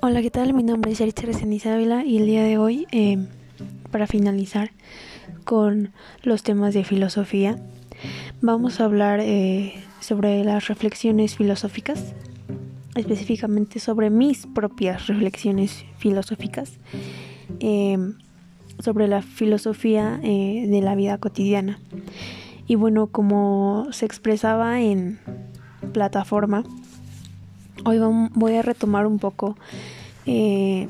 hola, ¿qué tal? Mi nombre es Yaritza Resendiz Ávila y el día de hoy, em, para finalizar con los temas de filosofía, vamos a hablar eh, sobre las reflexiones filosóficas, específicamente sobre mis propias reflexiones filosóficas, em, sobre la filosofía eh, de la vida cotidiana. Y bueno, como se expresaba en plataforma, Hoy voy a retomar un poco eh,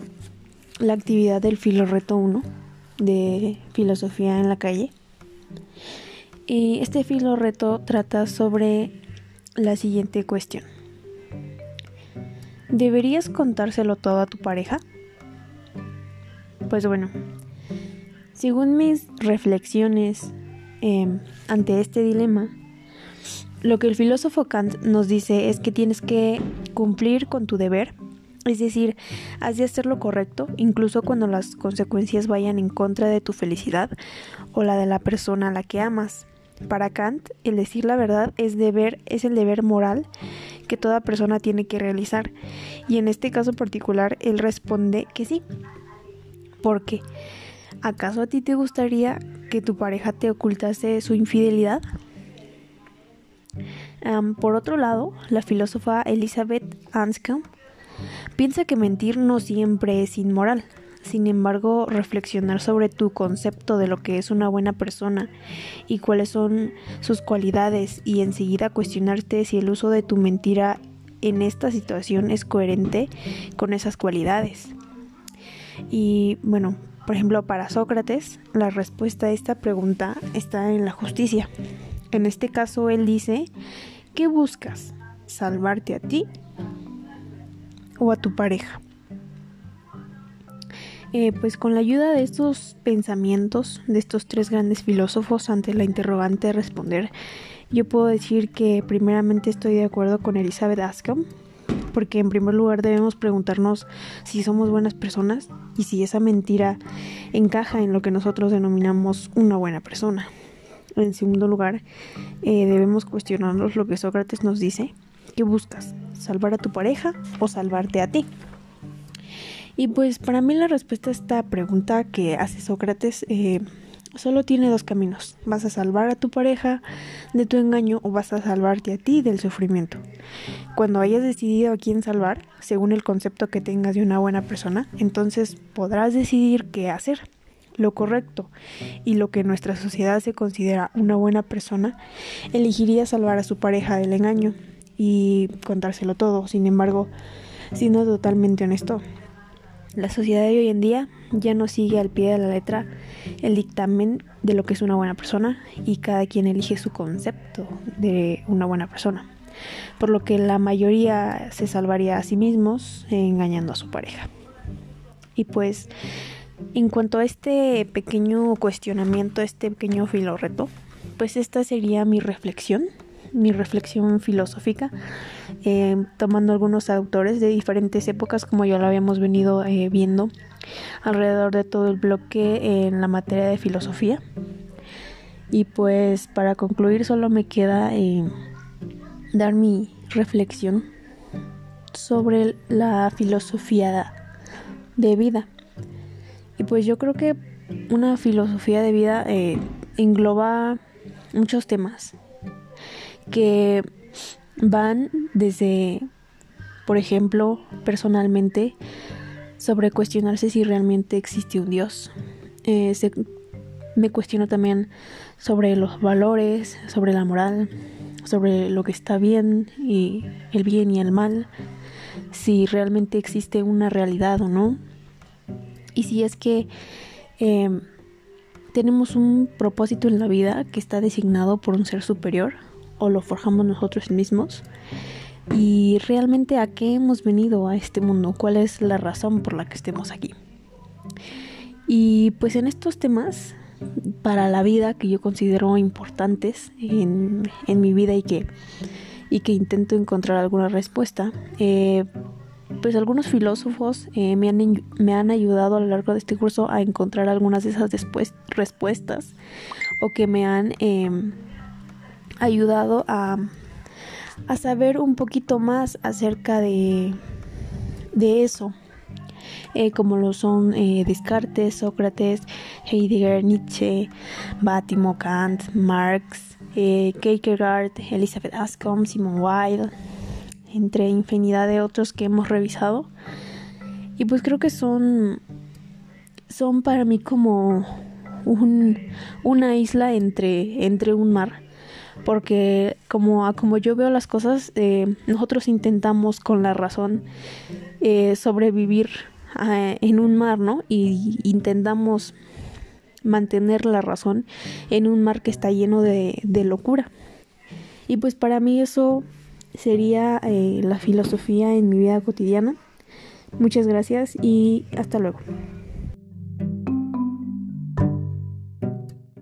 la actividad del filo reto 1 de filosofía en la calle. Y este filo reto trata sobre la siguiente cuestión. ¿Deberías contárselo todo a tu pareja? Pues bueno, según mis reflexiones em, ante este dilema, lo que el filósofo Kant nos dice es que tienes que cumplir con tu deber, es decir, has de hacer lo correcto, incluso cuando las consecuencias vayan en contra de tu felicidad o la de la persona a la que amas. Para Kant, el decir la verdad es deber, es el deber moral que toda persona tiene que realizar. Y en este caso particular, él responde que sí. ¿Por qué? ¿Acaso a ti te gustaría que tu pareja te ocultase su infidelidad? Por otro lado, la filósofa Elizabeth Anscombe piensa que mentir no siempre es inmoral. Sin embargo, reflexionar sobre tu concepto de lo que es una buena persona y cuáles son sus cualidades y enseguida cuestionarte si el uso de tu mentira en esta situación es coherente con esas cualidades. Y bueno, por ejemplo, para Sócrates, la respuesta a esta pregunta está en la justicia. En este caso, él dice, ¿qué buscas? ¿Salvarte a ti o a tu pareja? Eh, pues con la ayuda de estos pensamientos, de estos tres grandes filósofos ante la interrogante de responder, yo puedo decir que primeramente estoy de acuerdo con Elizabeth Ascom, porque en primer lugar debemos preguntarnos si somos buenas personas y si esa mentira encaja en lo que nosotros denominamos una buena persona. En segundo lugar, eh, debemos cuestionarnos lo que Sócrates nos dice. ¿Qué buscas? ¿Salvar a tu pareja o salvarte a ti? Y pues para mí la respuesta a esta pregunta que hace Sócrates eh, solo tiene dos caminos. Vas a salvar a tu pareja de tu engaño o vas a salvarte a ti del sufrimiento. Cuando hayas decidido a quién salvar, según el concepto que tengas de una buena persona, entonces podrás decidir qué hacer lo correcto y lo que nuestra sociedad se considera una buena persona, elegiría salvar a su pareja del engaño y contárselo todo. Sin embargo, siendo totalmente honesto, la sociedad de hoy en día ya no sigue al pie de la letra el dictamen de lo que es una buena persona y cada quien elige su concepto de una buena persona. Por lo que la mayoría se salvaría a sí mismos engañando a su pareja. Y pues en cuanto a este pequeño cuestionamiento, este pequeño filorreto, pues esta sería mi reflexión, mi reflexión filosófica, eh, tomando algunos autores de diferentes épocas, como ya lo habíamos venido eh, viendo alrededor de todo el bloque en la materia de filosofía. Y pues para concluir solo me queda eh, dar mi reflexión sobre la filosofía de vida. Pues yo creo que una filosofía de vida eh, engloba muchos temas que van desde, por ejemplo, personalmente, sobre cuestionarse si realmente existe un Dios. Eh, me cuestiono también sobre los valores, sobre la moral, sobre lo que está bien y el bien y el mal, si realmente existe una realidad o no y si es que em, tenemos un propósito en la vida que está designado por un ser superior o lo forjamos nosotros mismos y realmente a qué hemos venido a este mundo, cuál es la razón por la que estemos aquí. Y pues en estos temas para la vida que yo considero importantes en, mi vida y que, y que intento encontrar alguna respuesta, eh, pues algunos filósofos eh, me, han, me, han, ayudado a lo largo de este curso a encontrar algunas de esas después, respuestas o que me han em, ayudado a, a, saber un poquito más acerca de de eso, eh, como lo son eh, Descartes, Sócrates, Heidegger, Nietzsche, Bátimo, Kant, Marx, eh, Kierkegaard, Elizabeth Ascom, Simon Weil, entre infinidad de otros que hemos revisado. Y pues creo que son, son para mí como un, una isla entre, entre un mar. Porque como, como yo veo las cosas, eh, nosotros intentamos con la razón eh, sobrevivir eh, en un mar, ¿no? Y intentamos mantener la razón en un mar que está lleno de, de locura. Y pues para mí eso sería la filosofía en mi vida cotidiana. Muchas gracias y hasta luego.